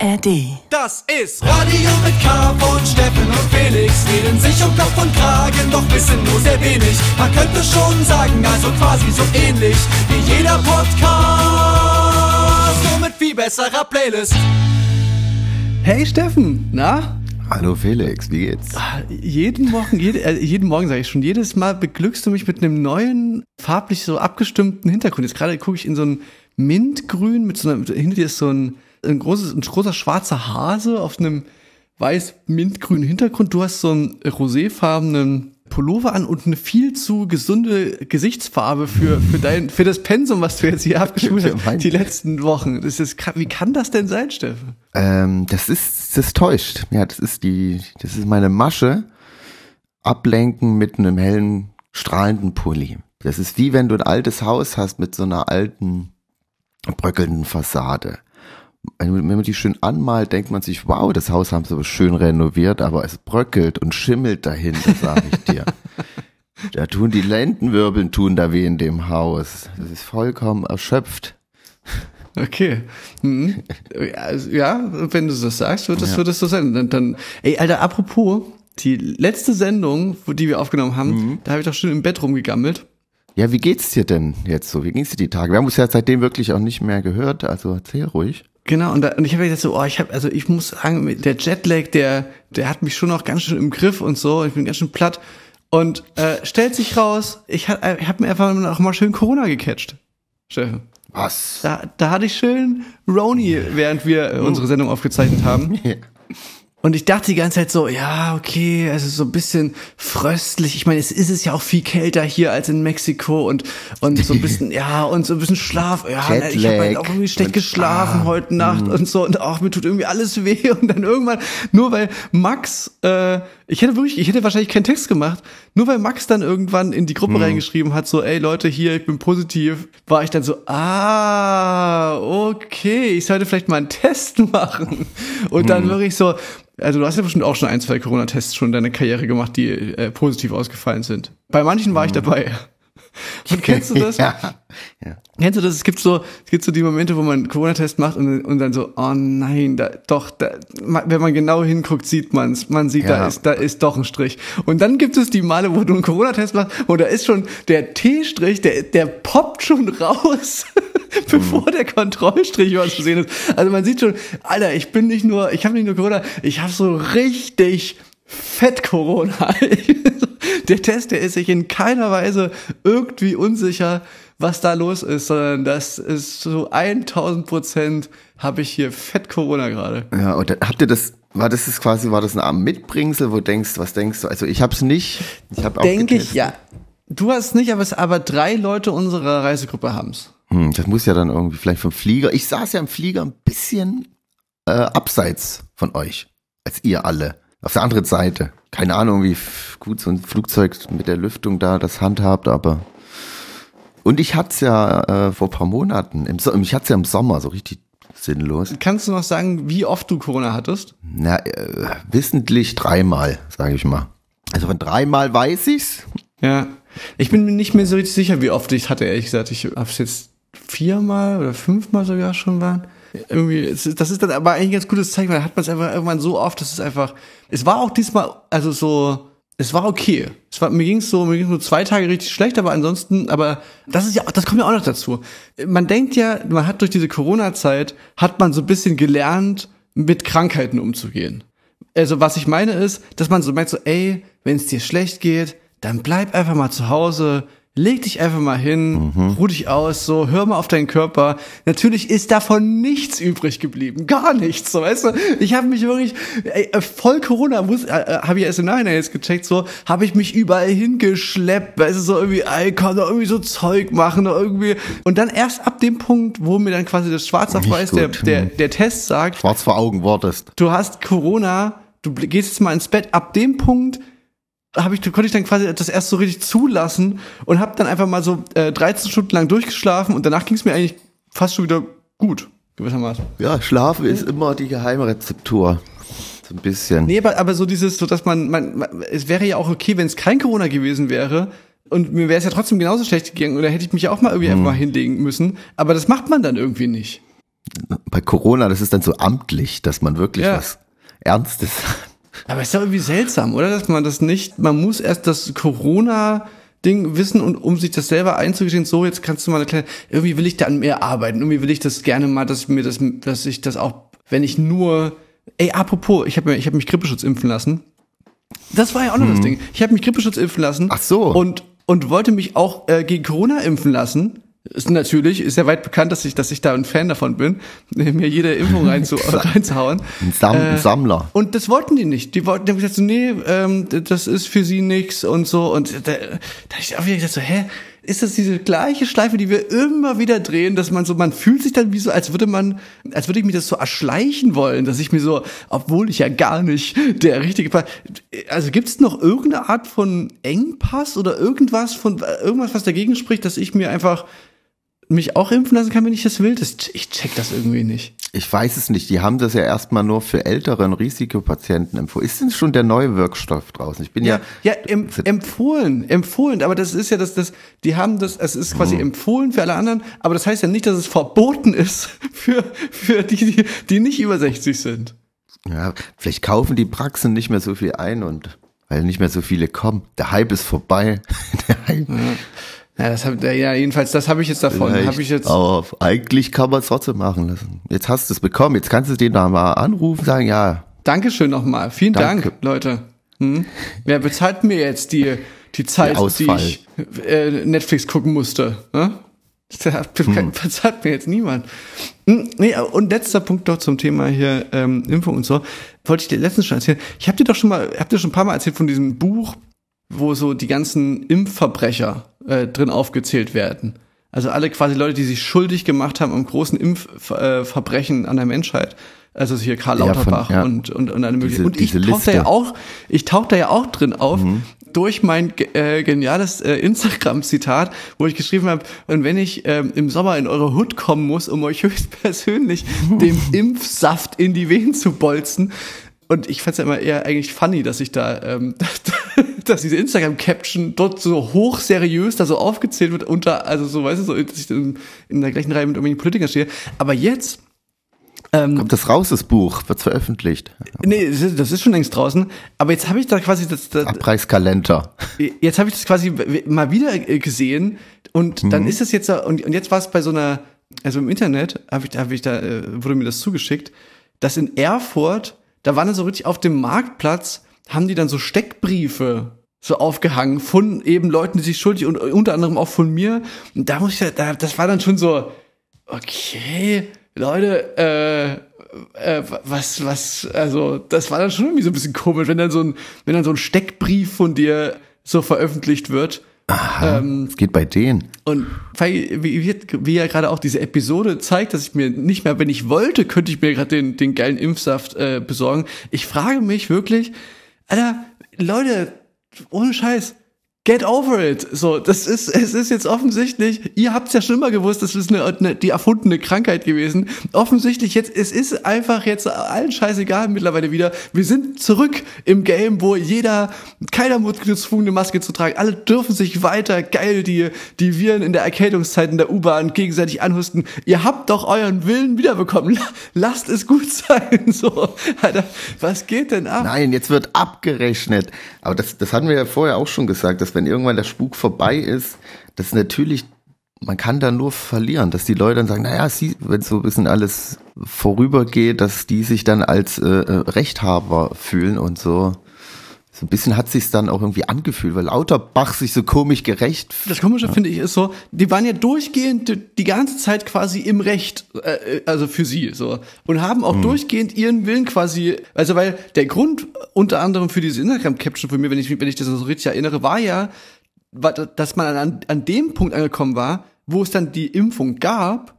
ARD. Das ist Radio mit K von Steffen und Felix. Reden sich um Kopf und Kragen, doch wissen nur sehr wenig. Man könnte schon sagen, also quasi so ähnlich wie jeder Podcast. Nur mit viel besserer Playlist. Hey Steffen, na? Hallo Felix, wie geht's? Ah, Jeden Morgen, jede, äh, jeden Morgen sage ich schon, jedes Mal beglückst du mich mit einem neuen, farblich so abgestimmten Hintergrund. Jetzt gerade gucke ich in so ein Mintgrün mit so einer, hinter dir ist so ein, ein großes, ein großer schwarzer Hase auf einem weiß-mintgrünen Hintergrund. Du hast so einen roséfarbenen Pullover an und eine viel zu gesunde Gesichtsfarbe für, für dein, für das Pensum, was du jetzt hier abgeschult hast, die letzten Wochen. Das ist, wie kann das denn sein, Steffen? Ähm, das ist, das täuscht. Ja, das ist die, das ist meine Masche. Ablenken mit einem hellen, strahlenden Pulli. Das ist wie wenn du ein altes Haus hast mit so einer alten, bröckelnden Fassade. Wenn man die schön anmalt, denkt man sich, wow, das Haus haben sie aber schön renoviert, aber es bröckelt und schimmelt dahinter, sag ich dir. Da tun die Lendenwirbeln tun da weh in dem Haus. Das ist vollkommen erschöpft. Okay. Mhm. Ja, also, ja, wenn du das sagst, wird das, wird das so sein. Dann, dann, ey, Alter, apropos, die letzte Sendung, die wir aufgenommen haben, da habe ich doch schon im Bett rumgegammelt. Ja, wie geht's dir denn jetzt so? Wie ging's dir die Tage? Wir haben uns ja seitdem wirklich auch nicht mehr gehört, also erzähl ruhig. Genau, und, da, und ich habe gedacht so, oh, ich habe, also ich muss sagen, der Jetlag, der, der hat mich schon noch ganz schön im Griff und so, ich bin ganz schön platt. Und äh, stellt sich raus, ich habe ich hab mir einfach noch mal schön Corona gecatcht. Steffen. Was? Da, da hatte ich schön Roni, während wir äh, unsere Sendung aufgezeichnet haben. Und ich dachte die ganze Zeit so, ja, okay, also so ein bisschen fröstlich. Ich meine, es ist es ja auch viel kälter hier als in Mexiko und und so ein bisschen, ja, und so ein bisschen Schlaf. Ja, Jetlag ich habe halt auch irgendwie schlecht und- geschlafen ah, heute Nacht und so und auch mir tut irgendwie alles weh und dann irgendwann nur weil Max, äh, ich hätte wirklich, ich hätte wahrscheinlich keinen Text gemacht, nur weil Max dann irgendwann in die Gruppe reingeschrieben hat, so, ey Leute, hier, ich bin positiv, war ich dann so, ah, okay, ich sollte vielleicht mal einen Test machen und dann wirklich so, also du hast ja bestimmt auch schon ein, zwei Corona-Tests schon in deiner Karriere gemacht, die äh, positiv ausgefallen sind. Bei manchen war ich dabei. Und kennst du das? Ja. ja. Kennst du das? Es gibt so, es gibt so die Momente, wo man einen Corona-Test macht und, und dann so, oh nein, da, doch, da, wenn man genau hinguckt, sieht man's. Man sieht, da Ja. ist, da ist doch ein Strich. Und dann gibt es die Male, wo du einen Corona-Test machst, und da ist schon der T-Strich, der, der poppt schon raus, bevor der Kontrollstrich was zu sehen ist. Also man sieht schon, Alter, ich bin nicht nur, ich habe nicht nur Corona, ich habe so richtig Fett Corona. der Test, der ist sich in keiner Weise irgendwie unsicher, was da los ist, sondern das ist so 1000 Prozent habe ich hier Fett Corona gerade. Ja, und dann habt ihr das, war das ist quasi, war das Art Mitbringsel, wo du denkst, was denkst du? Also ich hab's nicht. Ich hab auch Denke ich, ja. Du hast nicht, aber es aber drei Leute unserer Reisegruppe haben's. Hm, das muss ja dann irgendwie vielleicht vom Flieger. Ich saß ja im Flieger ein bisschen äh, abseits von euch, als ihr alle. Auf der anderen Seite. Keine Ahnung, wie gut so ein Flugzeug mit der Lüftung da das handhabt, aber. Und ich hatte es ja äh, vor ein paar Monaten, im so ich hatte es ja im Sommer so richtig sinnlos. Kannst du noch sagen, wie oft du Corona hattest? Na, äh, wissentlich dreimal, sage ich mal. Also von dreimal weiß ich's. Ja. Ich bin mir nicht mehr so richtig sicher, wie oft ich hatte, ehrlich gesagt. Ich habe es jetzt viermal oder fünfmal sogar schon waren. Irgendwie, das ist dann aber eigentlich ein ganz gutes Zeichen, weil hat man es einfach irgendwann so oft, dass es einfach. Es war auch diesmal, also so, es war okay. Es war, mir ging es so, mir ging nur zwei Tage richtig schlecht, aber ansonsten, aber das ist ja, das kommt ja auch noch dazu. Man denkt ja, man hat durch diese Corona-Zeit, hat man so ein bisschen gelernt, mit Krankheiten umzugehen. Also was ich meine ist, dass man so meint so, ey, wenn es dir schlecht geht, dann bleib einfach mal zu Hause, leg dich einfach mal hin, ruh dich aus, so, hör mal auf deinen Körper. Natürlich ist davon nichts übrig geblieben, gar nichts, so, weißt du? Ich habe mich wirklich, ey, äh, voll Corona, muss, äh, äh, habe ich erst im Nachhinein jetzt gecheckt, so, habe ich mich überall hingeschleppt, weißt du, so irgendwie, ey, komm doch irgendwie so Zeug machen, oder irgendwie. Und dann erst ab dem Punkt, wo mir dann quasi das Schwarz auf Weiß der, der, hm. der Test sagt, Schwarz vor Augen wurdest. du hast Corona, du gehst jetzt mal ins Bett. Ab dem Punkt habe ich, konnte ich dann quasi das erst so richtig zulassen und habe dann einfach mal so äh, 13 Stunden lang durchgeschlafen und danach ging es mir eigentlich fast schon wieder gut, gewissermaßen. Ja, Schlafen ist immer die Geheimrezeptur. So ein bisschen. Nee, aber, aber so dieses, so dass man, man, man es wäre ja auch okay, wenn es kein Corona gewesen wäre und mir wäre es ja trotzdem genauso schlecht gegangen oder hätte ich mich ja auch mal irgendwie einfach mal hinlegen müssen, aber das macht man dann irgendwie nicht. bei Corona, das ist dann so amtlich, dass man wirklich Ja. was Ernstes Aber ist doch irgendwie seltsam, oder? Dass man das nicht, man muss erst das Corona-Ding wissen und um sich das selber einzugestehen, so, jetzt kannst du mal eine kleine, irgendwie will ich da an mehr arbeiten, irgendwie will ich das gerne mal, dass ich mir das, dass ich das auch, wenn ich nur, ey, apropos, ich habe ich hab mich Grippeschutz impfen lassen. Das war ja auch noch das Ding. Ich habe mich Grippeschutz impfen lassen. Hm. Ach so. Und, und wollte mich auch äh, gegen Corona impfen lassen. Ist natürlich, ist ja weit bekannt, dass ich, dass ich da ein Fan davon bin, mir jede Impfung reinzu, reinzuhauen. Ein, Sam Äh, Sammler. Und das wollten die nicht. Die wollten, die haben gesagt so, nee, ähm, das ist für sie nix und so. Und da, da hab ich auch wieder gesagt so, hä, ist das diese gleiche Schleife, die wir immer wieder drehen, dass man so, man fühlt sich dann wie so, als würde man, als würde ich mir das so erschleichen wollen, dass ich mir so, obwohl ich ja gar nicht der richtige, Pa- also gibt's noch irgendeine Art von Engpass oder irgendwas von, irgendwas, was dagegen spricht, dass ich mir einfach mich auch impfen lassen kann, wenn ich das will? Das, ich check das irgendwie nicht. Ich weiß es nicht. Die haben das ja erstmal nur für ältere und Risikopatienten empfohlen. Ist denn schon der neue Wirkstoff draußen? Ich bin ja, Ja, ja em, empfohlen, empfohlen, aber das ist ja das, das, die haben das, es ist quasi empfohlen für alle anderen, aber das heißt ja nicht, dass es verboten ist für, für die, die, die nicht über 60 sind. ja, vielleicht kaufen die Praxen nicht mehr so viel ein und weil nicht mehr so viele kommen. Der Hype ist vorbei. Der Hype. Ja, das hab, ja, jedenfalls, das habe ich jetzt davon. Vielleicht, Habe ich jetzt. Aber eigentlich kann man es trotzdem machen lassen. Jetzt hast du es bekommen. Jetzt kannst du den da mal anrufen, sagen, ja, Dankeschön nochmal. Vielen Danke. Dank, Leute. Hm? Wer bezahlt mir jetzt die, die Zeit, die ich äh, Netflix gucken musste? Ne? Hm. bezahlt mir jetzt niemand. Hm, Nee, und letzter Punkt noch zum Thema hier ähm, Impfung und so. Wollte ich dir letztens schon erzählen. Ich habe dir doch schon mal, hab dir schon ein paar Mal erzählt von diesem Buch, wo so die ganzen Impfverbrecher äh, drin aufgezählt werden. Also alle quasi Leute, die sich schuldig gemacht haben am großen Impfverbrechen äh, an der Menschheit. Also hier Karl Ja, von- Lauterbach ja. und, und, und eine mögliche. Diese- Und ich da ja auch, ich tauche da ja auch drin auf durch mein äh, geniales äh, Instagram-Zitat, wo ich geschrieben habe, und wenn ich ähm, im Sommer in eure Hut kommen muss, um euch höchstpersönlich dem Impfsaft in die Venen zu bolzen. Und ich fand's ja immer eher eigentlich funny, dass ich da, ähm, dass diese Instagram-Caption dort so hoch seriös da so aufgezählt wird unter, also so, weißt du, so, dass ich dann in der gleichen Reihe mit irgendwelchen Politikern stehe. Aber jetzt, ähm, kommt das raus, das Buch, wird veröffentlicht. Nee, das ist- das ist schon längst draußen. Aber jetzt habe ich da quasi das, das Abreißkalender. jetzt habe ich das quasi mal wieder gesehen und dann ist das jetzt und, und jetzt war es bei so einer also im Internet habe ich habe ich da äh, wurde mir das zugeschickt, dass in Erfurt da waren dann so richtig auf dem Marktplatz haben die dann so Steckbriefe so aufgehangen von eben Leuten, die sich schuldig und unter anderem auch von mir und da muss ich da das war dann schon so okay, Leute, äh, äh, was, was, also, das war dann schon irgendwie so ein bisschen komisch, wenn dann so ein, wenn dann so ein Steckbrief von dir so veröffentlicht wird. Ähm, Es geht bei denen. und weil, wie, wie, wie ja gerade auch diese Episode zeigt, dass ich mir nicht mehr, wenn ich wollte, könnte ich mir gerade den, den geilen Impfsaft äh, besorgen. Ich frage mich wirklich, Alter, Leute, ohne Scheiß, get over it. So, das ist, es ist jetzt offensichtlich, ihr habt's ja schon immer gewusst, das ist eine, eine, die erfundene Krankheit gewesen. Offensichtlich jetzt, es ist einfach jetzt allen scheißegal mittlerweile wieder. Wir sind zurück im Game, wo jeder, keiner muss gezwungen, eine Maske zu tragen. Alle dürfen sich weiter geil die, die Viren in der Erkältungszeit in der U-Bahn gegenseitig anhusten. Ihr habt doch euren Willen wiederbekommen. La- Lasst es gut sein. So, Alter, was geht denn ab? Nein, jetzt wird abgerechnet. Aber das, das hatten wir ja vorher auch schon gesagt, dass wenn irgendwann der Spuk vorbei ist, dass natürlich, man kann da nur verlieren, dass die Leute dann sagen, naja, wenn so ein bisschen alles vorübergeht, dass die sich dann als äh, äh, Rechthaber fühlen und so. So ein bisschen hat sich's dann auch irgendwie angefühlt, weil Lauterbach sich so komisch gerecht Das Komische finde ich ist so, die waren ja durchgehend die- ganze Zeit quasi im Recht, äh, also für sie so und haben auch durchgehend ihren Willen quasi, also weil der Grund unter anderem für diese Instagram-Caption von mir, wenn ich mich- wenn ich das so richtig erinnere, war ja, war, dass man an, an dem Punkt angekommen war, wo es dann die Impfung gab,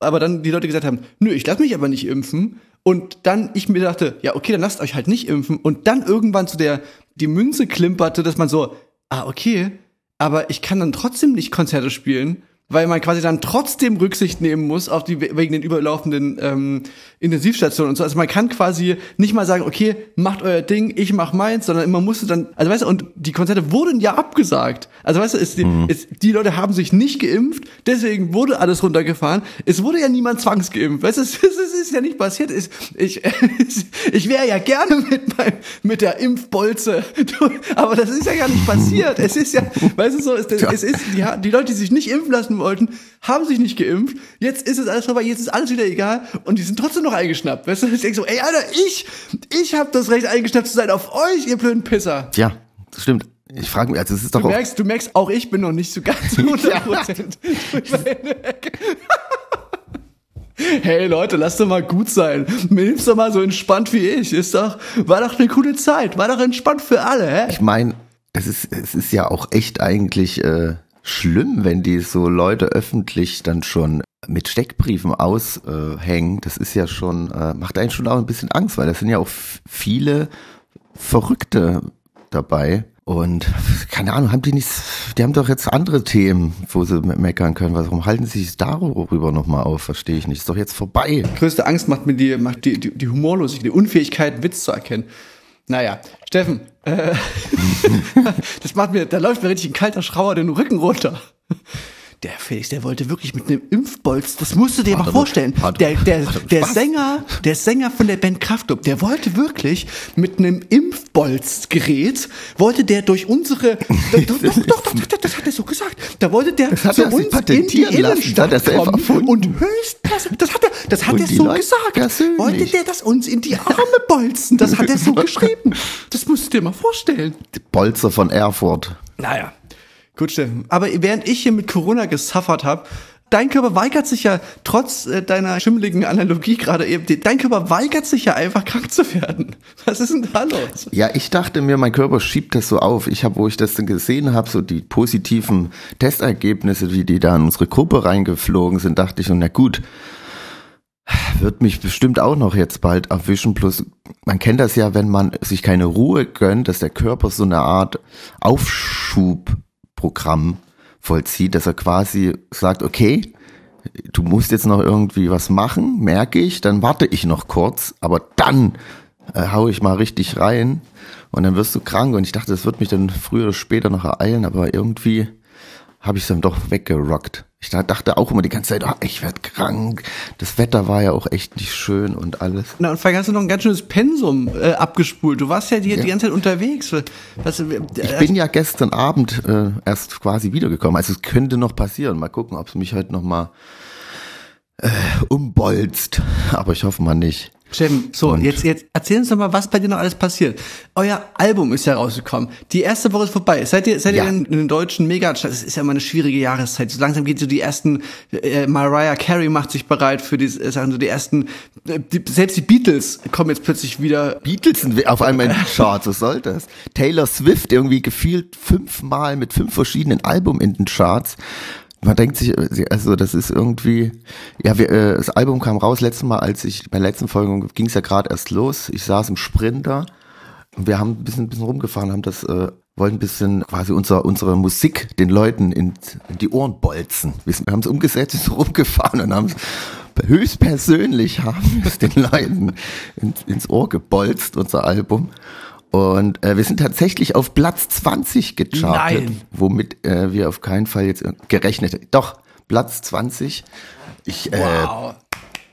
aber dann die Leute gesagt haben, nö, ich lasse mich aber nicht impfen. Und dann ich mir dachte, ja, okay, dann lasst euch halt nicht impfen. Und dann irgendwann zu der, die Münze klimperte, dass man so, ah, okay, aber ich kann dann trotzdem nicht Konzerte spielen, weil man quasi dann trotzdem Rücksicht nehmen muss auf die wegen den überlaufenden ähm, Intensivstationen und so. Also man kann quasi nicht mal sagen, okay, macht euer Ding, ich mach meins, sondern man musste dann, also weißt du, und die Konzerte wurden ja abgesagt. Also weißt du, es, mhm. es, die Leute haben sich nicht geimpft, deswegen wurde alles runtergefahren. Es wurde ja niemand zwangsgeimpft. Weißt du, es, es ist ja nicht passiert. Es, ich ich wäre ja gerne mit mein, mit der Impfbolze, aber das ist ja gar nicht passiert. Es ist ja, weißt du so, es, es ist die, die Leute, die sich nicht impfen lassen wollten, haben sich nicht geimpft. Jetzt ist es alles vorbei, jetzt ist alles wieder egal und die sind trotzdem noch eingeschnappt. Weißt du, ich denke so, ey, Alter, ich, ich habe das Recht eingeschnappt zu sein auf euch, ihr blöden Pisser. Ja, das stimmt. Ich frage mich, also es ist doch du merkst, du merkst, auch ich bin noch nicht so ganz 100 Prozent. hey Leute, lasst doch mal gut sein. Nimm's doch mal so entspannt wie ich. Ist doch, war doch eine coole Zeit. War doch entspannt für alle, hä? Ich meine, es ist, es ist ja auch echt eigentlich äh, schlimm, wenn die so Leute öffentlich dann schon mit Steckbriefen aushängen. das ist ja schon, äh, macht einen schon auch ein bisschen Angst, weil das sind ja auch viele Verrückte dabei. Und keine Ahnung, haben die nicht, die haben doch jetzt andere Themen, wo sie meckern können. Warum halten sie sich darüber nochmal auf? Verstehe ich nicht. Ist doch jetzt vorbei. Größte Angst macht mir die, macht die, die, die Humorlosigkeit, die Unfähigkeit, Witz zu erkennen. Naja, Steffen, äh, das macht mir, da läuft mir richtig ein kalter Schrauer den Rücken runter der Felix, der wollte wirklich mit einem Impfbolz, das musst du dir mal vorstellen. Der, der, der Sänger, der Sänger von der Band Kraftklub, der wollte wirklich mit einem Impfbolzgerät, wollte der durch unsere, doch, doch, doch, doch, das hat er so gesagt, da wollte der zu uns in die Innenstadt kommen und höchst, das, das hat er, das hat er so gesagt, wollte der das uns in die Arme bolzen, das hat er so geschrieben. Das musst du dir mal vorstellen. Die Bolzer von Erfurt. Naja. Gut, Steffen. Aber während ich hier mit Corona gesuffert habe, dein Körper weigert sich ja, trotz äh, deiner schimmeligen Analogie gerade eben, dein Körper weigert sich ja einfach krank zu werden. Was ist denn da los? Ja, ich dachte mir, mein Körper schiebt das so auf. Ich habe, wo ich das dann gesehen habe, so die positiven Testergebnisse, wie die da in unsere Gruppe reingeflogen sind, dachte ich, und na gut, wird mich bestimmt auch noch jetzt bald erwischen. Plus, man kennt das ja, wenn man sich keine Ruhe gönnt, dass der Körper so eine Art Aufschub Programm vollzieht, dass er quasi sagt, okay, du musst jetzt noch irgendwie was machen, merke ich, dann warte ich noch kurz, aber dann äh, hau ich mal richtig rein und dann wirst du krank. Und ich dachte, das wird mich dann früher oder später noch ereilen, aber irgendwie habe ich es dann doch weggerockt. Ich dachte auch immer die ganze Zeit, oh, ich werde krank. Das Wetter war ja auch echt nicht schön und alles. Na, und vor allem hast du noch ein ganz schönes Pensum äh, abgespult. Du warst ja die, ja. die ganze Zeit unterwegs. Was, äh, ich bin ja gestern Abend äh, erst quasi wiedergekommen. Also es könnte noch passieren. Mal gucken, ob es mich heute noch mal äh, umbolzt. Aber ich hoffe mal nicht. Steffen, so, und? jetzt, jetzt erzähl uns doch mal, was bei dir noch alles passiert. Euer Album ist ja rausgekommen. Die erste Woche ist vorbei. Seid ihr, seid ja. ihr in, in den deutschen Megacharts? Es ist ja immer eine schwierige Jahreszeit. So langsam geht so die ersten, äh, Mariah Carey macht sich bereit für die, äh, sagen so die ersten, äh, die, selbst die Beatles kommen jetzt plötzlich wieder. Beatles sind auf einmal in den Charts, was soll das? Taylor Swift irgendwie gefühlt fünfmal mit fünf verschiedenen Alben in den Charts man denkt sich, also das ist irgendwie, ja, wir, äh, das Album kam raus letztes Mal, als ich bei der letzten Folge ging es ja gerade erst los. Ich saß im Sprinter und wir haben ein bisschen, ein bisschen rumgefahren, haben das, äh, wollen ein bisschen quasi unser, unsere Musik den Leuten in, in die Ohren bolzen. Wir, haben es umgesetzt, sind rumgefahren und haben höchstpersönlich haben es den Leuten in, ins Ohr gebolzt, unser Album. Und äh, wir sind tatsächlich auf Platz 20 gechartet, Nein. womit äh, wir auf keinen Fall jetzt gerechnet hätten. Doch, Platz 20. Ich, äh, wow.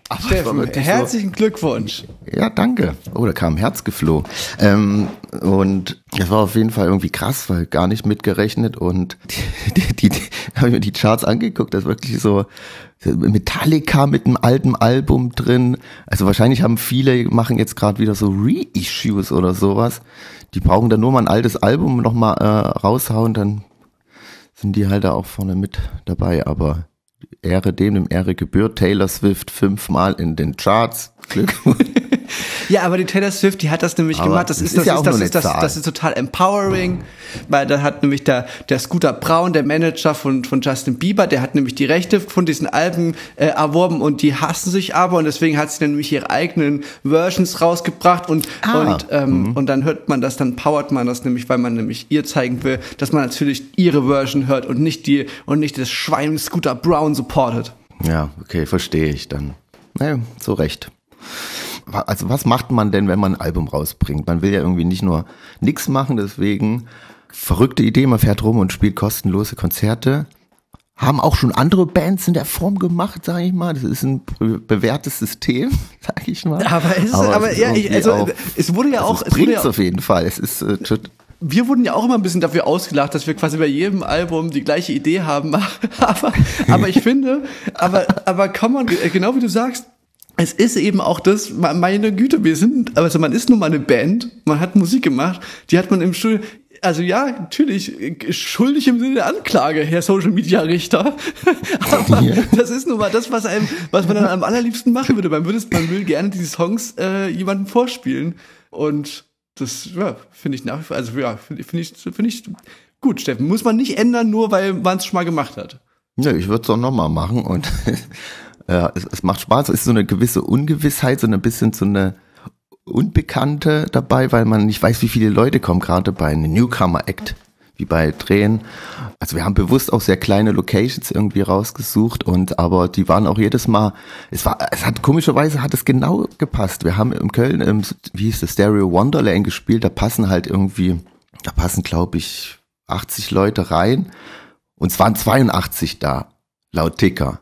Ach, Steffen, herzlichen so, Glückwunsch. Ja, danke. Oh, da kam ein Herz geflogen. Ähm, und das war auf jeden Fall irgendwie krass, weil gar nicht mitgerechnet. Und die, die, die, die habe ich mir die Charts angeguckt, das ist wirklich so Metallica mit einem alten Album drin. Also wahrscheinlich haben viele, machen jetzt gerade wieder so Reissues oder sowas. Die brauchen dann nur mal ein altes Album nochmal äh, raushauen, dann sind die halt da auch vorne mit dabei. Aber Ehre dem, dem Ehre gebührt. Taylor Swift fünfmal in den Charts. Glückwunsch. Ja, aber die Taylor Swift, die hat das nämlich Aber gemacht. Das das ist, das, ja ist, das, ist, das, das ist total empowering, weil da hat nämlich der, der Scooter Braun, der Manager von, von Justin Bieber, der hat nämlich die Rechte von diesen Alben äh, erworben und die hassen sich aber und deswegen hat sie dann nämlich ihre eigenen Versions rausgebracht und, Ah, und, ähm, und dann hört man das, dann powert man das nämlich, weil man nämlich ihr zeigen will, dass man natürlich ihre Version hört und nicht die, und nicht das Schwein Scooter Brown supportet. Ja, okay, verstehe ich dann. Naja, so recht. Also was macht man denn, wenn man ein Album rausbringt? Man will ja irgendwie nicht nur nix machen, deswegen verrückte Idee, man fährt rum und spielt kostenlose Konzerte. Haben auch schon andere Bands in der Form gemacht, sage ich mal. Das ist ein be- bewährtes System, sage ich mal. Aber es ist, aber, ist ja, ich, also, auch- es wurde ja auch, es es wurde bringt's ja, auf jeden Fall. Es ist äh, wir wurden ja auch immer ein bisschen dafür ausgelacht, dass wir quasi bei jedem Album die gleiche Idee haben. aber, aber ich finde, aber, aber kann man, genau wie du sagst, es ist eben auch das, meine Güte, wir sind, also man ist nun mal eine Band, man hat Musik gemacht, die hat man im Studio, also ja, natürlich, schuldig im Sinne der Anklage, Herr Social Media Richter. Aber Ja. das ist nun mal das, was einem, was man dann am allerliebsten machen würde. Man würde, man will gerne diese Songs äh, jemandem vorspielen. Und das, ja, finde ich nach wie vor, also ja, finde finde ich, finde ich gut, Steffen. Muss man nicht ändern, nur weil man es schon mal gemacht hat. Ja, ich würde es auch nochmal machen und ja, es, es macht Spaß. Es ist so eine gewisse Ungewissheit, so ein bisschen so eine Unbekannte dabei, weil man nicht weiß, wie viele Leute kommen, gerade bei einem Newcomer-Act, wie bei Drehen. Also wir haben bewusst auch sehr kleine Locations irgendwie rausgesucht und aber die waren auch jedes Mal, es war, es hat komischerweise hat es genau gepasst. Wir haben in Köln, im, wie hieß das, Stereo Wonderland gespielt, da passen halt irgendwie, da passen glaube ich 80 Leute rein und es waren 82 da, laut Ticker.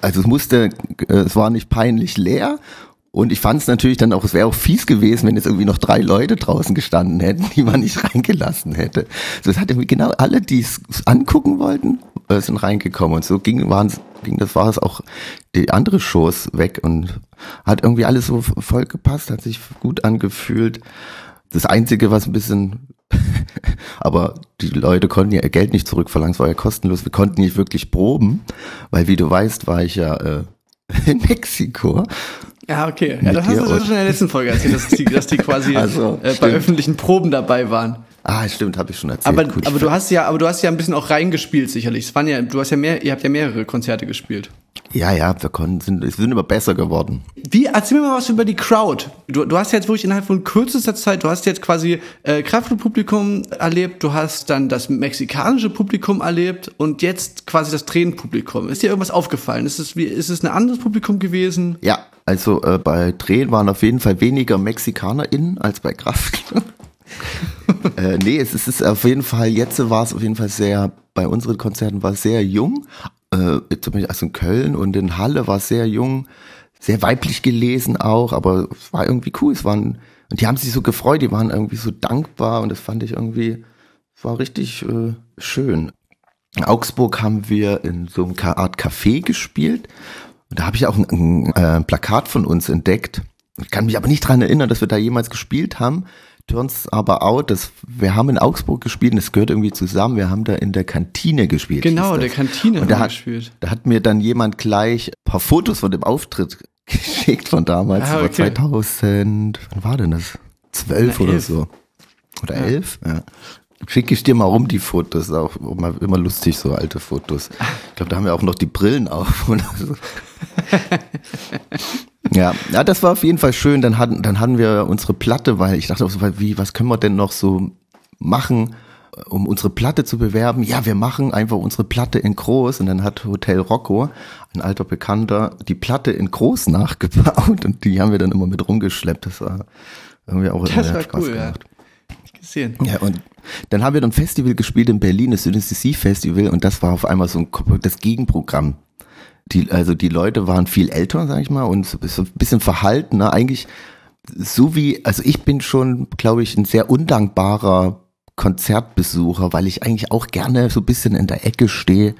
Also es musste, äh, es war nicht peinlich leer. Und ich fand es natürlich dann auch, es wäre auch fies gewesen, wenn jetzt irgendwie noch drei Leute draußen gestanden hätten, die man nicht reingelassen hätte. So, es hat irgendwie genau alle, die es angucken wollten, äh, sind reingekommen. Und so ging, waren, ging das war es auch die andere Shows weg und hat irgendwie alles so voll gepasst, hat sich gut angefühlt. Das Einzige, was ein bisschen aber die Leute konnten ja ihr Geld nicht zurückverlangen, es war ja kostenlos. Wir konnten nicht wirklich proben, weil wie du weißt, war ich ja äh, in Mexiko. Ja, okay. Ja, das hast du schon in der letzten Folge erzählt, dass die, dass die quasi Also, äh, bei öffentlichen Proben dabei waren. Ah, stimmt, habe ich schon erzählt. Aber, Gut, aber du hast ja, aber du hast ja ein bisschen auch reingespielt, sicherlich. Es waren ja, du hast ja mehr, ihr habt ja mehrere Konzerte gespielt. Ja, ja, wir konnten, sind, sind immer besser geworden. Wie, erzähl mir mal was über die Crowd. Du, du hast jetzt wirklich innerhalb von kürzester Zeit, du hast jetzt quasi äh, Kraftklub-Publikum erlebt, du hast dann das mexikanische Publikum erlebt und jetzt quasi das Tränenpublikum. Ist dir irgendwas aufgefallen? Ist es, wie, ist es ein anderes Publikum gewesen? Ja, also äh, bei Drehen waren auf jeden Fall weniger MexikanerInnen als bei Kraft. äh, nee, es ist, es ist auf jeden Fall, jetzt war es auf jeden Fall sehr, bei unseren Konzerten war es sehr jung. Äh, zum Beispiel also in Köln und in Halle war sehr jung, sehr weiblich gelesen auch, aber es war irgendwie cool. Es waren, und die haben sich so gefreut, die waren irgendwie so dankbar und das fand ich irgendwie, war richtig äh, schön. In Augsburg haben wir in so einer Art Café gespielt. Und da habe ich auch ein, ein äh, Plakat von uns entdeckt. Ich kann mich aber nicht dran erinnern, dass wir da jemals gespielt haben. Turns aber out, dass wir haben in Augsburg gespielt und es gehört irgendwie zusammen. Wir haben da in der Kantine gespielt. Genau, hieß der das. Kantine Und da haben wir hat, gespielt. da hat mir dann jemand gleich ein paar Fotos von dem Auftritt geschickt von damals. Ah, Das okay. 2000, wann war denn das? 12 Na, oder elf. so. Oder 11? Ja. Schicke ich dir mal rum die Fotos, auch immer, immer lustig, so alte Fotos. Ich glaube, da haben wir auch noch die Brillen auf. Ja, ja, das war auf jeden Fall schön. Dann hatten, dann hatten wir unsere Platte, weil ich dachte auch so, wie, was können wir denn noch so machen, um unsere Platte zu bewerben? Ja, wir machen einfach unsere Platte in groß. Und dann hat Hotel Rocco, ein alter Bekannter, die Platte in groß nachgebaut und die haben wir dann immer mit rumgeschleppt. Das war irgendwie auch Das war Spaß cool, ja. gemacht. Gesehen. Ja, und dann haben wir dann ein Festival gespielt in Berlin, das Synesthesie Festival, und das war auf einmal so ein das Gegenprogramm. Die, also die Leute waren viel älter, sag ich mal, und so ein bisschen verhaltener. Eigentlich so wie, also ich bin schon, glaube ich, ein sehr undankbarer Konzertbesucher, weil ich eigentlich auch gerne so ein bisschen in der Ecke stehe,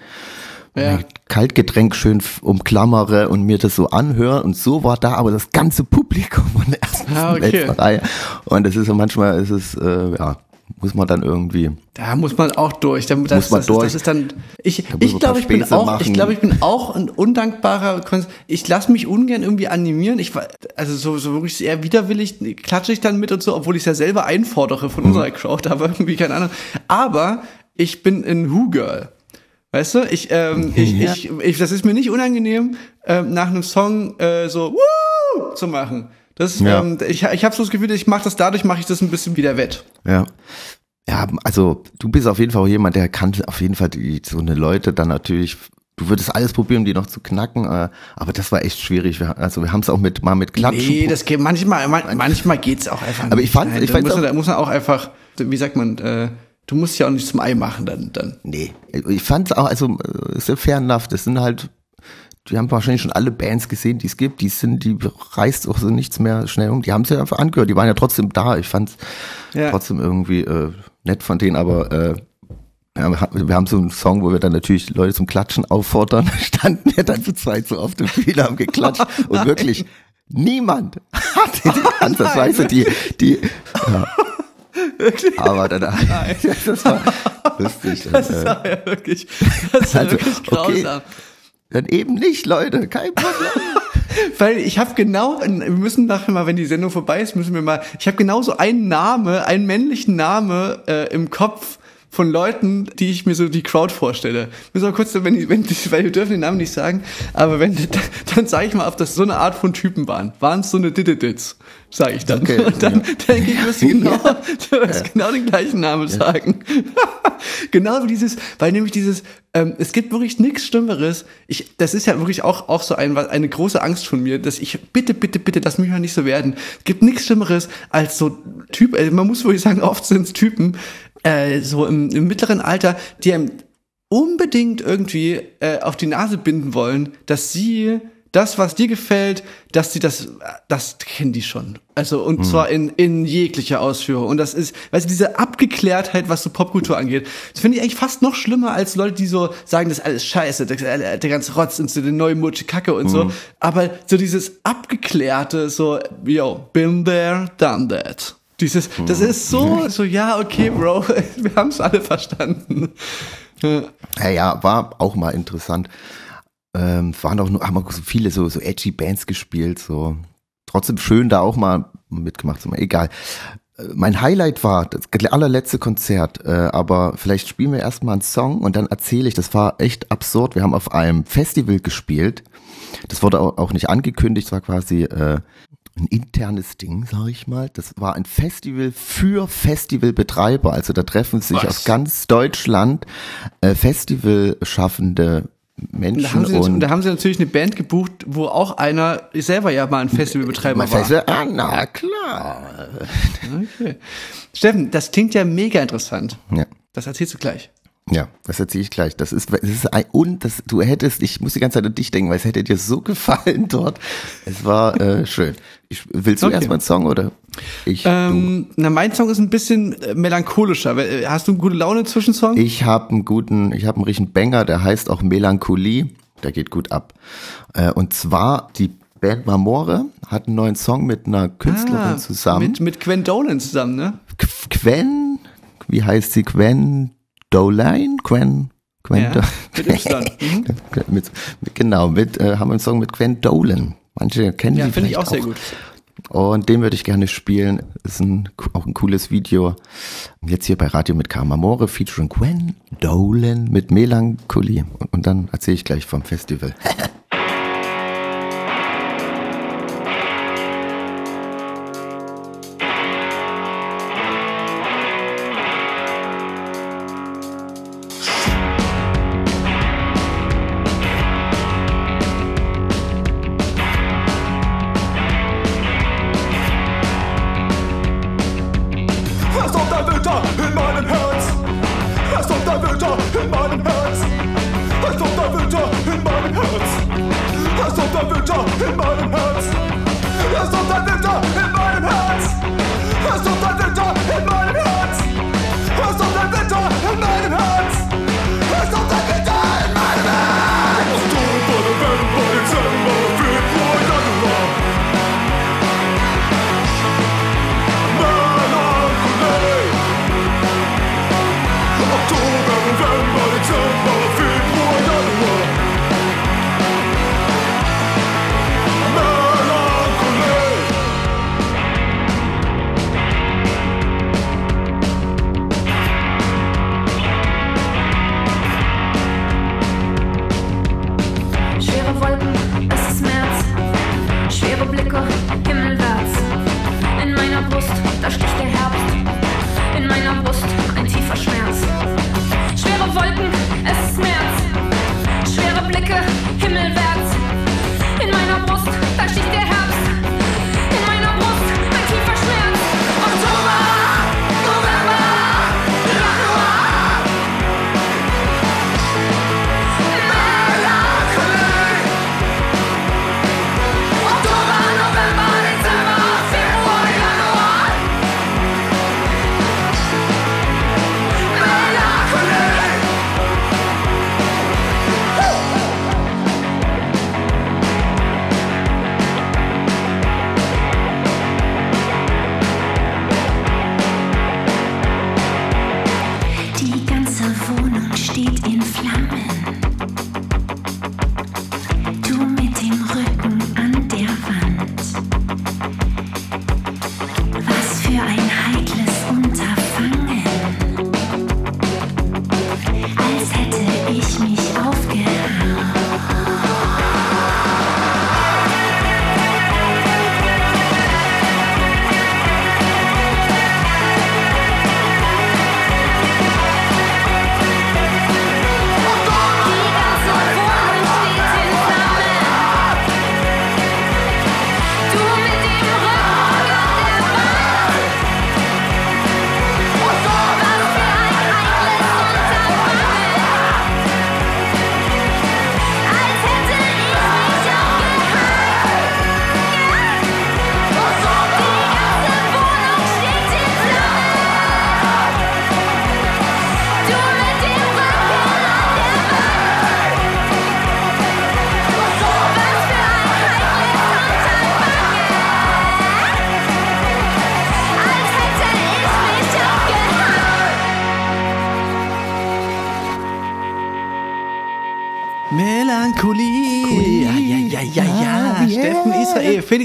Ja. Kaltgetränk schön umklammere und mir das so anhöre. Und so war da aber das ganze Publikum von der ersten bis Ah, okay. Reihe. Und das ist so manchmal, ist es, äh, ja, muss man dann irgendwie. Da muss man auch durch. Da, das, Muss man das, durch. Ist, das ist dann. Ich, muss ich glaube, ich bin Späße auch. machen. Ich glaube, ich bin auch ein undankbarer. Ich lasse mich ungern irgendwie animieren. Ich war- also so so wirklich sehr widerwillig klatsche ich dann mit und so, obwohl ich es ja selber einfordere Mhm. von unserer Crowd, aber irgendwie keine Ahnung. Aber ich bin ein Who Girl. Weißt du, ich, ähm, ich, Ja. ich, ich, das ist mir nicht unangenehm, ähm, nach einem Song äh, so Woo! zu machen. Das, Ja. ähm, ich, ich habe so das Gefühl, ich mache das dadurch, mache ich das ein bisschen wieder wett. Ja. Ja, also du bist auf jeden Fall auch jemand, der kann auf jeden Fall die, so eine Leute dann natürlich, du würdest alles probieren, um die noch zu knacken, äh, aber das war echt schwierig. Also wir haben es auch mit mal mit Klatschen. Nee, das geht manchmal, man, manchmal geht's auch einfach. Aber nicht. ich fand- Nein, ich da fand's muss, auch- man, da muss man auch einfach, wie sagt man, äh, du musst ja auch nicht zum Ei machen dann. dann. Nee, ich fand auch, also äh, ist ja fair enough, das sind halt, die haben wahrscheinlich schon alle Bands gesehen, die es gibt, die sind, die reißt auch so nichts mehr schnell um, die haben es ja einfach angehört, die waren ja trotzdem da, ich fand's Ja. trotzdem irgendwie äh, nett von denen, aber äh, ja, wir haben- so einen Song, wo wir dann natürlich Leute zum Klatschen auffordern, standen wir dann zu zweit so auf dem Bühne, haben geklatscht. Und wirklich niemand hatte die Ansatzweise, die, die, ja. Aber dann, das war lustig. Das äh, ist ja wirklich, das ja Also, wirklich okay. Dann eben nicht, Leute, kein Problem. Weil ich habe genau, wir müssen nachher mal, wenn die Sendung vorbei ist, müssen wir mal, ich habe genauso einen Name, einen männlichen Name äh, im Kopf von Leuten, die ich mir so die Crowd vorstelle. Müssen wir kurz, wenn die, wenn die, weil wir dürfen den Namen nicht sagen, aber wenn, dann sage ich mal, ob das so eine Art von Typen waren. Waren es so eine Diddedits, sage ich dann. Okay, Und dann denke ich, du genau, du wirst genau den gleichen Namen sagen. genau wie dieses, weil nämlich dieses, ähm, es gibt wirklich nichts Schlimmeres. Ich, das ist ja wirklich auch, auch so ein, eine große Angst von mir, dass ich, bitte, bitte, bitte, das muss ja nicht so werden. Es gibt nichts Schlimmeres als so Typ, äh, man muss wirklich sagen, oft sind es Typen, äh, so im, im mittleren Alter, die einem unbedingt irgendwie äh, auf die Nase binden wollen, dass sie das, was dir gefällt, dass sie das, das kennen die schon. Also, und zwar in, in jeglicher Ausführung. Und das ist, weißt du, diese Abgeklärtheit, was so Popkultur angeht, das finde ich eigentlich fast noch schlimmer als Leute, die so sagen, das ist alles scheiße, der, der ganze Rotz und so die neue Mutsche Kacke und so. Aber so dieses Abgeklärte, so, yo, been there, done that. Dieses, das ist so, so, ja, okay, Bro, wir haben es alle verstanden. Ja. Ja, war auch mal interessant. Ähm, waren auch nur, haben auch so viele so, so edgy Bands gespielt, so. Trotzdem schön da auch mal mitgemacht, so, egal. Äh, Mein Highlight war das allerletzte Konzert, äh, aber vielleicht spielen wir erstmal einen Song und dann erzähle ich, das war echt absurd. Wir haben auf einem Festival gespielt. Das wurde auch nicht angekündigt, war quasi äh, ein internes Ding, sag ich mal. Das war ein Festival für Festivalbetreiber. Also da treffen sich Was? aus ganz Deutschland äh, Festivalschaffende Menschen Da haben, sie, und da haben sie natürlich eine Band gebucht, wo auch einer selber ja mal ein Festivalbetreiber war. Festival, ah, na klar. Okay. Steffen, das klingt ja mega interessant. Ja. Das erzählst du gleich. Ja, das erzähle ich gleich. Das ist, das ist ein, und das, du hättest, ich muss die ganze Zeit an dich denken, weil es hätte dir so gefallen dort. Es war äh, schön. Ich, willst du Okay. erstmal einen Song oder ich? Ähm, na, mein Song ist ein bisschen äh, melancholischer. Äh, Hast du einen gute Laune Zwischensong? Ich habe einen guten, ich habe einen richtigen Banger, der heißt auch Melancholie. Der geht gut ab. Äh, und zwar die Band Marmore hat einen neuen Song mit einer Künstlerin zusammen. Ah, Mit, mit Gwen Dolan zusammen, ne? Qu- wie heißt sie? Gwen Doline? Gwen, Gwen Ja, mit. Mhm. mit, genau, mit, äh, haben wir einen Song mit Gwen Dolan. Manche kennen Ja, die finde ich vielleicht auch sehr gut. Und den würde ich gerne spielen. Ist ein, auch ein cooles Video. Jetzt hier bei Radio mit Karma More featuring Gwen Dolan mit Melancholie. Und, und dann erzähle ich gleich vom Festival.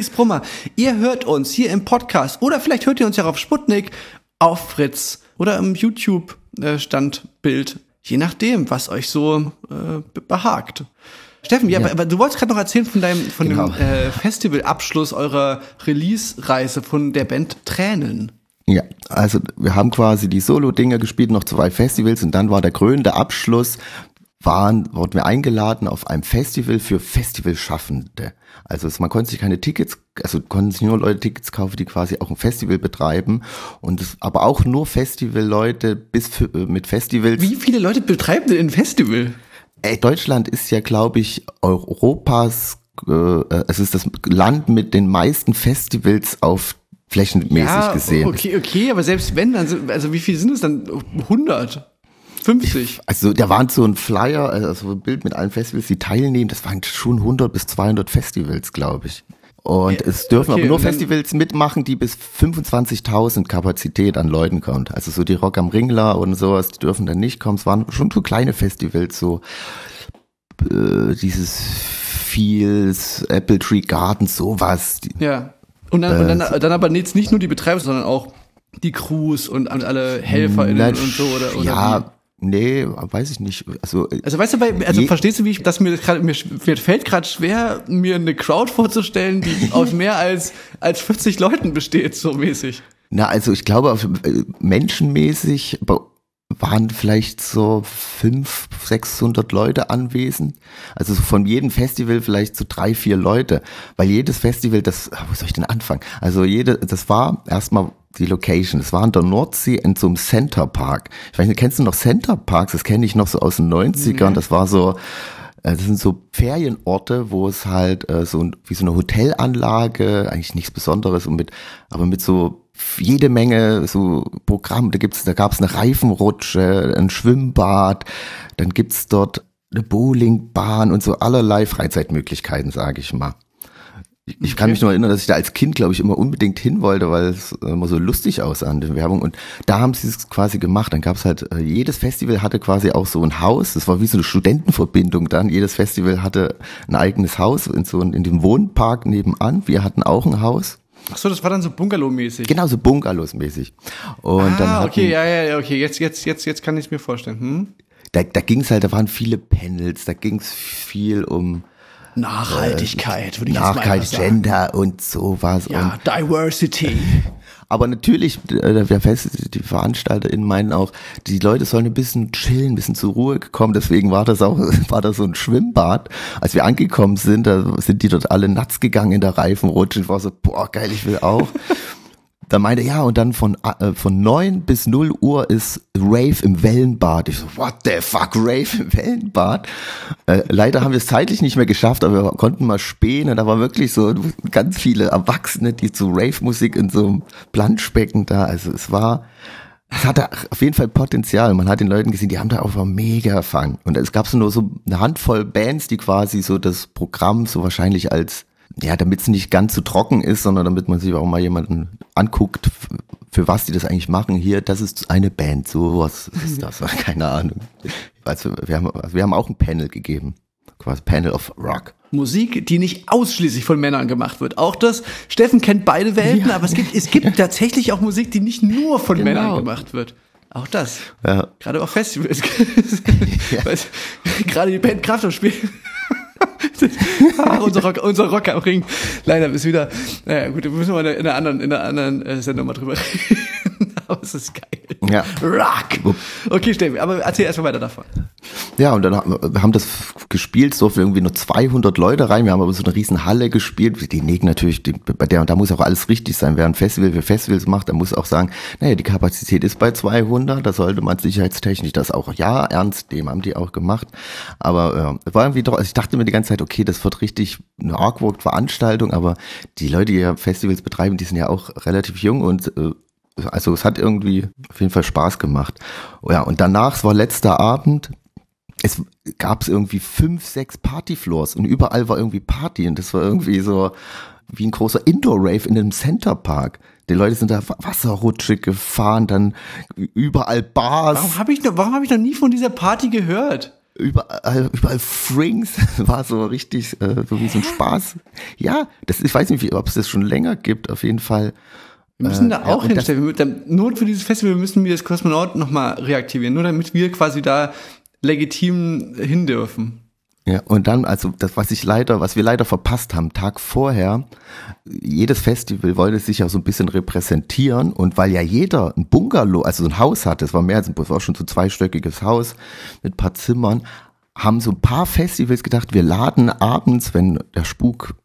Felix Brummer. Ihr hört uns hier im Podcast oder vielleicht hört ihr uns ja auf Sputnik, auf Fritz oder im YouTube-Standbild. Je nachdem, was euch so äh, behagt. Steffen, ja, Ja. aber du wolltest gerade noch erzählen von deinem von Genau. dem äh, Festivalabschluss eurer Release-Reise von der Band Tränen. Ja, also wir haben quasi die Solo-Dinger gespielt, noch zwei Festivals und dann war der krönende Abschluss, waren, wurden wir eingeladen auf einem Festival für Festivalschaffende. Also es, man konnte sich keine Tickets, also konnten sich nur Leute Tickets kaufen, die quasi auch ein Festival betreiben und es, aber auch nur Festivalleute bis für, äh, mit Festivals. Wie viele Leute betreiben denn ein Festival? Ey, Deutschland ist ja, glaube ich, Europas, äh, es ist das Land mit den meisten Festivals auf flächenmäßig gesehen. okay, okay, aber selbst wenn, dann sind, also wie viel sind es dann? 100? 50? Also da waren so ein Flyer, also ein Bild mit allen Festivals, die teilnehmen, das waren schon 100 bis 200 Festivals, glaube ich. Und es dürfen okay, aber nur dann- Festivals mitmachen, die bis 25.000 Kapazität an Leuten kommt. Also so die Rock am Ringler und sowas, die dürfen dann nicht kommen. Es waren schon so kleine Festivals, so äh, dieses Fields, Apple Tree Garden, sowas. Ja. Und dann, und Äh, dann, dann aber jetzt nicht nur die Betreiber, sondern auch die Crews und alle HelferInnen Na, und so oder, oder ja, nee, weiß ich nicht. Also äh, Also weißt du, bei, also Je- verstehst du, wie ich, dass mir gerade, mir, mir fällt gerade schwer, mir eine Crowd vorzustellen, die aus mehr als, als 40 Leuten besteht, so mäßig. Na, also ich glaube, äh, menschenmäßig waren vielleicht so fünf, 600 Leute anwesend. Also so von jedem Festival vielleicht so drei, vier Leute. Weil jedes Festival, das, ah, wo soll ich denn anfangen? Also jede, das war erstmal die Location. Das war an der Nordsee in so einem Center Park. Ich weiß nicht, kennst du noch Center Parks? Das kenne ich noch so aus den 90ern. Das war so, äh, das sind so Ferienorte, wo es halt äh, so wie so eine Hotelanlage, eigentlich nichts Besonderes und mit, aber mit so jede Menge so Programm. Da gibt's, da gab's eine Reifenrutsche, ein Schwimmbad, dann gibt's dort eine Bowlingbahn und so allerlei Freizeitmöglichkeiten, sage ich mal. Ich, ich kann mich nur erinnern, dass ich da als Kind, glaube ich, immer unbedingt hin wollte, weil es immer so lustig aussah an der Werbung. Und da haben sie es quasi gemacht. Dann gab es halt, äh, jedes Festival hatte quasi auch so ein Haus. Das war wie so eine Studentenverbindung dann. Jedes Festival hatte ein eigenes Haus in so in dem Wohnpark nebenan. Wir hatten auch ein Haus. Ach so, das war dann so Bungalow-mäßig. Genau, so Bungalows-mäßig. Und dann ah, hatten, okay, ja, ja, ja, okay, jetzt, jetzt, jetzt, jetzt kann ich es mir vorstellen. Hm? da, da ging es halt, da waren viele Panels, da ging es viel um Nachhaltigkeit, würde ich jetzt mal Nachhaltigkeit, sagen. Gender und sowas. und Ja, Diversity. Aber natürlich, äh, der Fest, die VeranstalterInnen meinen auch, die Leute sollen ein bisschen chillen, ein bisschen zur Ruhe kommen. Deswegen war das auch, war das so ein Schwimmbad. Als wir angekommen sind, da sind die dort alle nuts gegangen in der Reifenrutsche. Ich war so, boah, geil, ich will auch. Da meinte, ja, und dann von, äh, von neun bis null Uhr ist Rave im Wellenbad. Ich so, what the fuck, Rave im Wellenbad? Äh, leider haben wir es zeitlich nicht mehr geschafft, aber wir konnten mal spähen und da war wirklich so ganz viele Erwachsene, die zu Rave-Musik in so einem Planschbecken da, also es war, es hatte auf jeden Fall Potenzial. Man hat den Leuten gesehen, die haben da einfach mega Fun. Und es gab so nur so eine Handvoll Bands, die quasi so das Programm so wahrscheinlich als, ja, damit es nicht ganz so trocken ist, sondern damit man sich auch mal jemanden anguckt, für was die das eigentlich machen. Hier, das ist eine Band, so was ist das? Keine Ahnung. Also wir haben, wir haben auch ein Panel gegeben. Quasi Panel of Rock. Musik, die nicht ausschließlich von Männern gemacht wird. Auch das, Steffen kennt beide Welten, aber es gibt, es gibt tatsächlich auch Musik, die nicht nur von Genau. Männern gemacht wird. Auch das. Ja. Gerade auf Festivals. Weißt, Gerade die Band Kraft am Spiel. ah, unser, Rock, unser Rock am Ring. Leider bis wieder. Naja, gut, da müssen wir in einer anderen, in einer anderen äh, Sendung mal drüber reden. aber es ist geil. Ja. Rock! Okay, Steffi, aber erzähl erstmal weiter davon. Ja, und dann haben wir haben das gespielt, so für irgendwie nur 200 Leute rein. Wir haben aber so eine riesen Halle gespielt. Die Neg natürlich, die, bei der, da muss auch alles richtig sein. Wer ein Festival für Festivals macht, der muss auch sagen, naja, die Kapazität ist bei 200, da sollte man sicherheitstechnisch das auch, ja, ernst nehmen, haben die auch gemacht. Aber es war irgendwie doch, also ich dachte mir die ganze Zeit, okay, das wird richtig eine Awkward-Veranstaltung, aber die Leute, die ja Festivals betreiben, die sind ja auch relativ jung und äh, also es hat irgendwie auf jeden Fall Spaß gemacht. Ja, und danach, es war letzter Abend, es gab irgendwie fünf, sechs Partyfloors und überall war irgendwie Party und das war irgendwie so wie ein großer Indoor-Rave in einem Centerpark. Die Leute sind da Wa- Wasserrutsche gefahren, dann überall Bars. Warum habe ich, noch- warum hab ich noch nie von dieser Party gehört? überall, überall Frings, war so richtig, äh, so wie so ein Spaß. Ja, das, ich weiß nicht, ob es das schon länger gibt, auf jeden Fall. Wir müssen Äh, da ja, auch das- hinstellen. Dann, Not für dieses Festival müssen wir das Kosmonaut nochmal reaktivieren, nur damit wir quasi da legitim hin dürfen. Ja, und dann, also das, was ich leider, was wir leider verpasst haben, Tag vorher, jedes Festival wollte sich ja so ein bisschen repräsentieren und weil ja jeder ein Bungalow, also so ein Haus hatte, es war mehr als ein, es war schon so ein zweistöckiges Haus mit ein paar Zimmern, haben so ein paar Festivals gedacht, wir laden abends, wenn der Spuk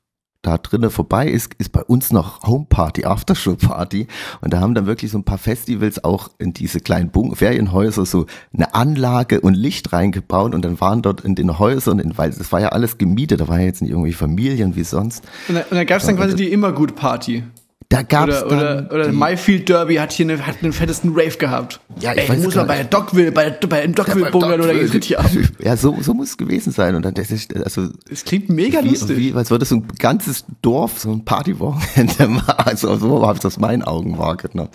da drinnen vorbei ist, ist bei uns noch Homeparty, Aftershow-Party. Und da haben dann wirklich so ein paar Festivals auch in diese kleinen Bun Ferienhäuser so eine Anlage und Licht reingebaut. Und dann waren dort in den Häusern, in, weil das war ja alles gemietet, da waren ja jetzt nicht irgendwie Familien wie sonst. Und da, und da gab es dann quasi die Immergut-Party. Da gab's Oder, dann oder, oder Myfield Derby hat hier eine, hat den fettesten Rave gehabt. Ja, ich Ey, weiß muss mal bei der Dockville, bei, bei dem Dockville da geht's richtig ab. Ja, so, so muss es gewesen sein. Und dann, das ist, also, Es klingt mega wie, lustig. wie, als würde so ein ganzes Dorf so ein Partywochenende machen. Also so habe ich das meinen Augen wahrgenommen.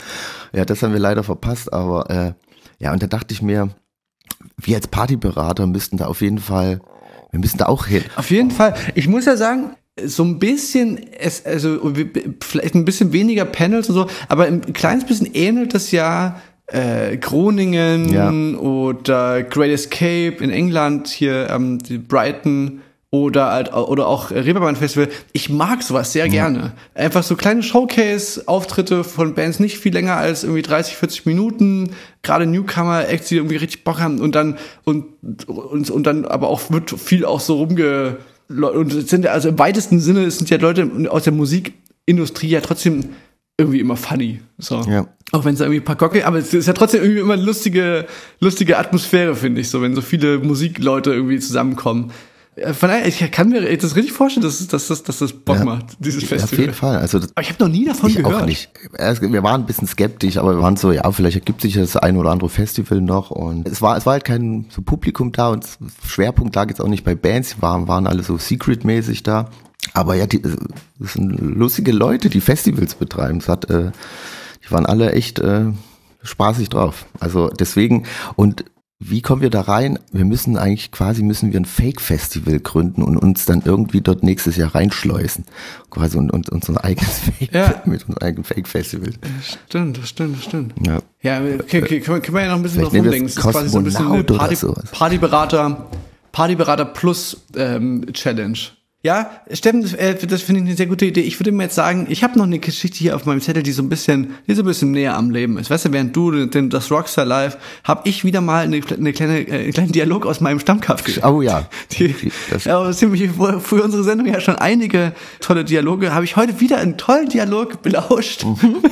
Ja, das haben wir leider verpasst, aber äh, ja, und da dachte ich mir, wir als Partyberater müssten da auf jeden Fall, wir müssen da auch hin. Auf jeden Fall. Ich muss ja sagen, so ein bisschen, es, also vielleicht ein bisschen weniger Panels und so, aber ein kleines bisschen ähnelt das ja äh, Groningen Ja. oder Great Escape in England, hier ähm, die Brighton oder halt, oder auch Reeperbahn Festival. Ich mag sowas sehr gerne. Einfach so kleine Showcase-Auftritte von Bands, nicht viel länger als irgendwie 30, 40 Minuten. Gerade Newcomer-Acts, die irgendwie richtig Bock haben und dann und, und, und dann aber auch wird viel auch so rumge und es sind ja, also im weitesten Sinne sind ja Leute aus der Musikindustrie ja trotzdem irgendwie immer funny. So. Ja. Auch wenn es irgendwie ein paar Gockel, aber es ist ja trotzdem irgendwie immer eine lustige, lustige Atmosphäre, finde ich, so, wenn so viele Musikleute irgendwie zusammenkommen. Äh, Von daher, ich kann mir das richtig vorstellen, dass, dass, dass, dass das Bock Ja. macht, dieses Ja, auf Festival. jeden Fall. Also Aber ich habe noch nie davon ich gehört. auch nicht. Wir waren ein bisschen skeptisch, aber wir waren so, ja, vielleicht ergibt sich das ein oder andere Festival noch. Und es war, es war halt kein so Publikum da und Schwerpunkt lag jetzt auch nicht bei Bands, die waren, waren alle so secret-mäßig da. Aber ja, die, das sind lustige Leute, die Festivals betreiben. Es hat, äh, die waren alle echt äh, spaßig drauf. Also deswegen, und wie kommen wir da rein? Wir müssen eigentlich quasi müssen wir ein Fake-Festival gründen und uns dann irgendwie dort nächstes Jahr reinschleusen. Quasi und, und unser eigenes Fake Ja. mit unserem eigenen Fake-Festival. Stimmt, das stimmt, das stimmt. Ja. Ja, okay, okay, können, wir- können wir ja noch ein bisschen Vielleicht drauf rumdenken. es ist quasi so ein bisschen eine Party. Partyberater, Partyberater plus ähm, Challenge. Ja, Steffen, das, äh, das finde ich eine sehr gute Idee. Ich würde mir jetzt sagen, ich habe noch eine Geschichte hier auf meinem Zettel, die so ein bisschen, die so ein bisschen näher am Leben ist. Weißt du, während du den, das Rockstar Live, habe ich wieder mal eine, eine kleine, äh, einen kleinen Dialog aus meinem Stammcafé. Oh ja. Die, Das- ja, ziemlich für, unsere Sendung ja schon einige tolle Dialoge. Habe ich heute wieder einen tollen Dialog belauscht.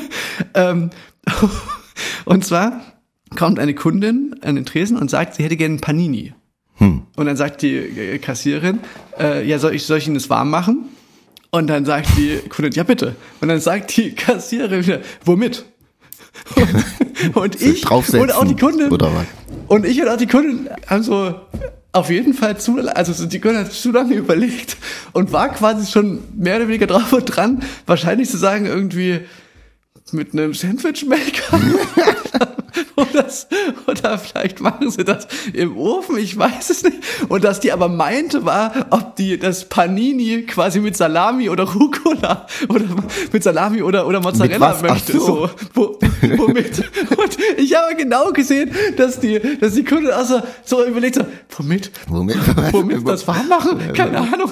ähm, und zwar kommt eine Kundin an den Tresen und sagt, sie hätte gerne einen Panini. Und dann sagt die äh, Kassiererin, äh, ja, soll ich, soll ich Ihnen das warm machen? Und dann sagt die Kundin, ja bitte. Und dann sagt die Kassiererin wieder, womit? Und, und ich und auch die was? und ich und auch die Kundin haben so auf jeden Fall zu, also so die Kundin hat zu lange überlegt und war quasi schon mehr oder weniger drauf und dran, wahrscheinlich zu sagen irgendwie mit einem Sandwichmaker oder, oder vielleicht machen sie das im Ofen, ich weiß es nicht. Und dass die aber meinte war, ob die das Panini quasi mit Salami oder Rucola oder mit Salami oder, oder Mozzarella möchte. so. So. Wo, womit? Und ich habe genau gesehen, dass die, dass die Kunde also so überlegt so, womit? Womit? Womit das warm machen? Keine Ahnung.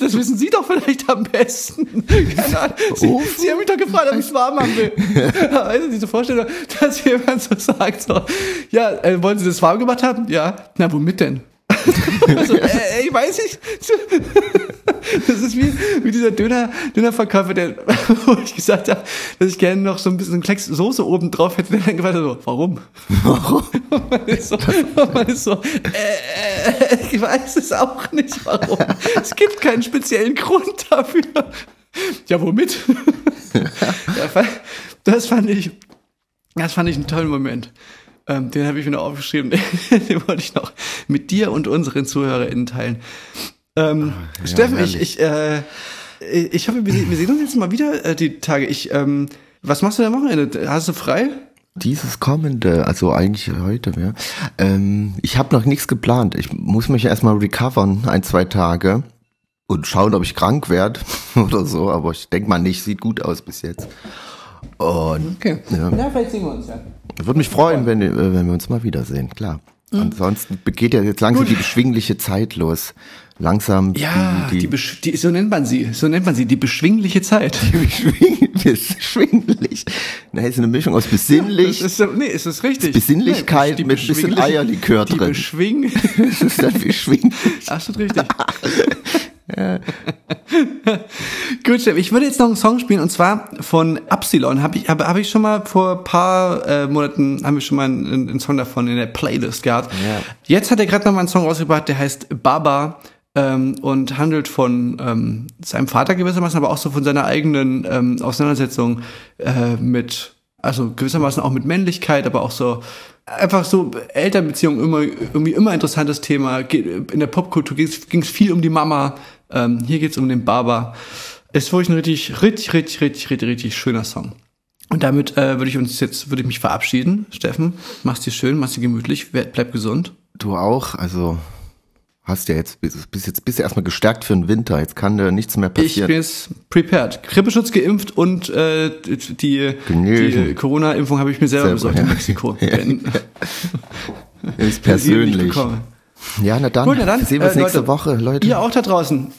Das wissen Sie doch vielleicht am besten. Keine Ahnung. Sie? Sie haben mich doch gefragt, ob ich es warm haben will. Also diese Vorstellung, dass jemand so sagt, so, ja, äh, wollen Sie das warm gemacht haben? Ja. Na, womit denn? also, äh, ich weiß nicht. Das ist wie, wie dieser Döner, Dönerverkäufer, der, wo ich gesagt habe, dass ich gerne noch so ein bisschen Klecks Soße oben drauf hätte, der dann gefragt hat, so, warum? Und man ist so, man ist so äh, äh, ich weiß es auch nicht, warum. Es gibt keinen speziellen Grund dafür. Ja, womit? das fand ich, das fand ich einen tollen Moment. Ähm, den habe ich mir noch aufgeschrieben. den wollte ich noch mit dir und unseren ZuhörerInnen teilen. Ähm, Steffen, ich, ich, äh, ich hoffe, wir, wir sehen uns jetzt mal wieder äh, die Tage. Ich, ähm, was machst du am Wochenende? Hast du frei? Dieses kommende, also eigentlich heute, ja. Ähm, ich habe noch nichts geplant. Ich muss mich erstmal recovern, ein, zwei Tage. Und schauen, ob ich krank werde oder so. Aber ich denke mal nicht, sieht gut aus bis jetzt. Und Okay. Ja. Na, vielleicht sehen wir uns ja. würde mich freuen, wenn, äh, wenn wir uns mal wiedersehen, klar. Mhm. Ansonsten geht ja jetzt langsam die beschwingliche Zeit los. Langsam Ja, die, die, die, die, so nennt man sie, so nennt man sie, die beschwingliche Zeit. Beschwing- beschwinglich. Na, ist eine Mischung aus besinnlich. Das ist, nee, ist das richtig? Besinnlichkeit Nee, mit bisschen beschwingliche- Eierlikör die drin. Beschwing. Das ist dann beschwinglich. Absolut richtig. Gut, Chef, ich würde jetzt noch einen Song spielen und zwar von Absilon. Habe ich, habe hab ich schon mal vor ein paar äh, Monaten, haben wir schon mal einen, einen Song davon in der Playlist gehabt. Ja. Jetzt hat er gerade noch mal einen Song rausgebracht, der heißt Baba ähm, und handelt von ähm, seinem Vater gewissermaßen, aber auch so von seiner eigenen ähm, Auseinandersetzung äh, mit, also gewissermaßen auch mit Männlichkeit, aber auch so einfach so Elternbeziehungen immer irgendwie immer interessantes Thema. In der Popkultur ging es viel um die Mama. Ähm, hier geht es um den Baba. Ist wirklich ein richtig, richtig, richtig, richtig, richtig, richtig schöner Song. Und damit äh, würde ich uns jetzt, würde ich mich verabschieden. Steffen, mach's dir schön, mach's dir gemütlich, bleib gesund. Du auch, also hast ja jetzt, bist, jetzt bist du erstmal gestärkt für den Winter. Jetzt kann dir nichts mehr Ich passieren. bin jetzt prepared. Grippeschutz geimpft und äh, die, die. Corona-Impfung habe ich mir selber Selber, besorgt in ja. Mexiko. Ja. Ist persönlich. Ja, na dann, Gut, na dann, sehen wir uns äh, nächste Leute, Woche, Leute. Ihr auch da draußen.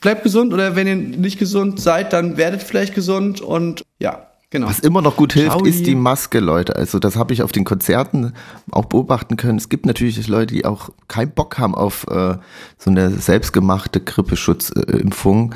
Bleibt gesund oder wenn ihr nicht gesund seid, dann werdet vielleicht gesund und ja, genau. Was immer noch gut hilft, Ciao, ist die Maske, Leute. Also das habe ich auf den Konzerten auch beobachten können. Es gibt natürlich Leute, die auch keinen Bock haben auf äh, so eine selbstgemachte Grippeschutzimpfung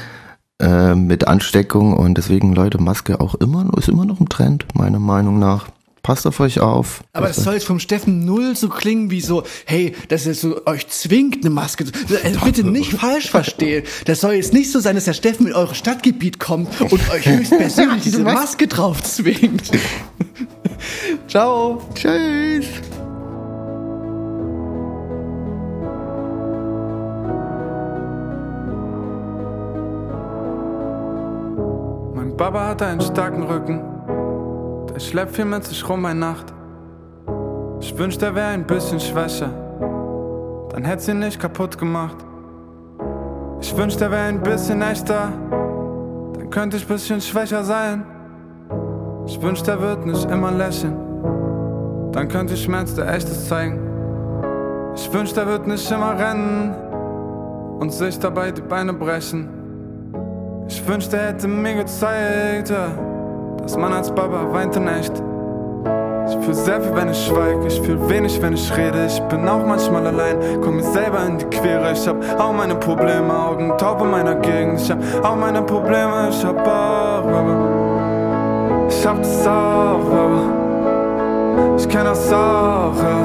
äh, mit Ansteckung und deswegen, Leute, Maske auch immer ist immer noch im Trend, meiner Meinung nach. Passt auf euch auf. Aber das soll jetzt vom Steffen null so klingen wie so, hey, dass er so euch zwingt, eine Maske zu. Also bitte nicht falsch verstehen. Das soll jetzt nicht so sein, dass der Steffen in eure Stadtgebiet kommt und euch höchstpersönlich diese Maske drauf zwingt. Ciao. Tschüss. Mein Baba hat einen starken Rücken, der schleppt viel mit sich rum bei Nacht. Ich wünschte, er wäre ein bisschen schwächer, dann hätte sie nicht kaputt gemacht. Ich wünschte, er wäre ein bisschen echter, dann könnte ich bisschen schwächer sein. Ich wünschte, er wird nicht immer lächeln, dann könnte ich Schmerz der echtes zeigen. Ich wünschte, er wird nicht immer rennen und sich dabei die Beine brechen. Ich wünschte, er hätte mir gezeigt, ja, dass man als Baba weint in echt. Ich fühl sehr viel, wenn ich schweig, ich fühl wenig, wenn ich rede. Ich bin auch manchmal allein, komm mir selber in die Quere. Ich hab auch meine Probleme, Augen taub in meiner Gegend. Ich hab auch meine Probleme, ich hab auch, aber ich hab das auch, aber ich kenn das auch, ja.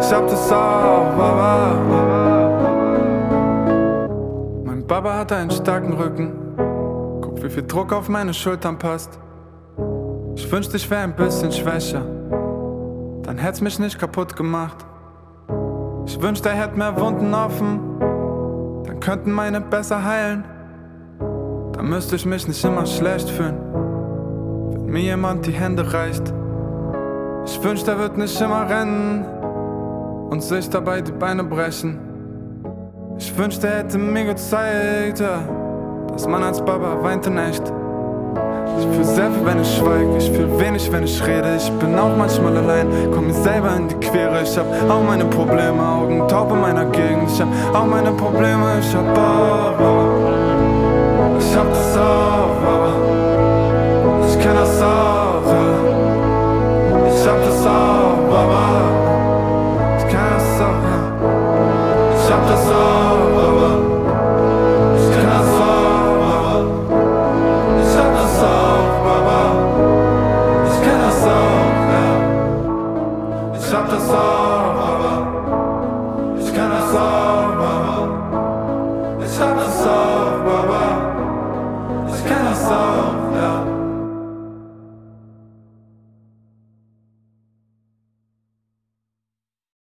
Ich hab das auch, aber. Mein Baba hat einen starken Rücken. Wie viel Druck auf meine Schultern passt. Ich wünschte, ich wär ein bisschen schwächer. Dann hätt's mich nicht kaputt gemacht. Ich wünschte, er hätte mehr Wunden offen. Dann könnten meine besser heilen. Dann müsste ich mich nicht immer schlecht fühlen. Wenn mir jemand die Hände reicht. Ich wünschte, er wird nicht immer rennen. Und sich dabei die Beine brechen. Ich wünschte, er hätte mir gezeigt, ja, dass man als Baba weint in echt. Ich fühl sehr viel, wenn ich schweig, ich fühl wenig, wenn ich rede. Ich bin auch manchmal allein, komm mir selber in die Quere. Ich hab auch meine Probleme, Augen taub in meiner Gegend. Ich hab auch meine Probleme, ich hab aber ich hab das auch, aber ich kenn das auch,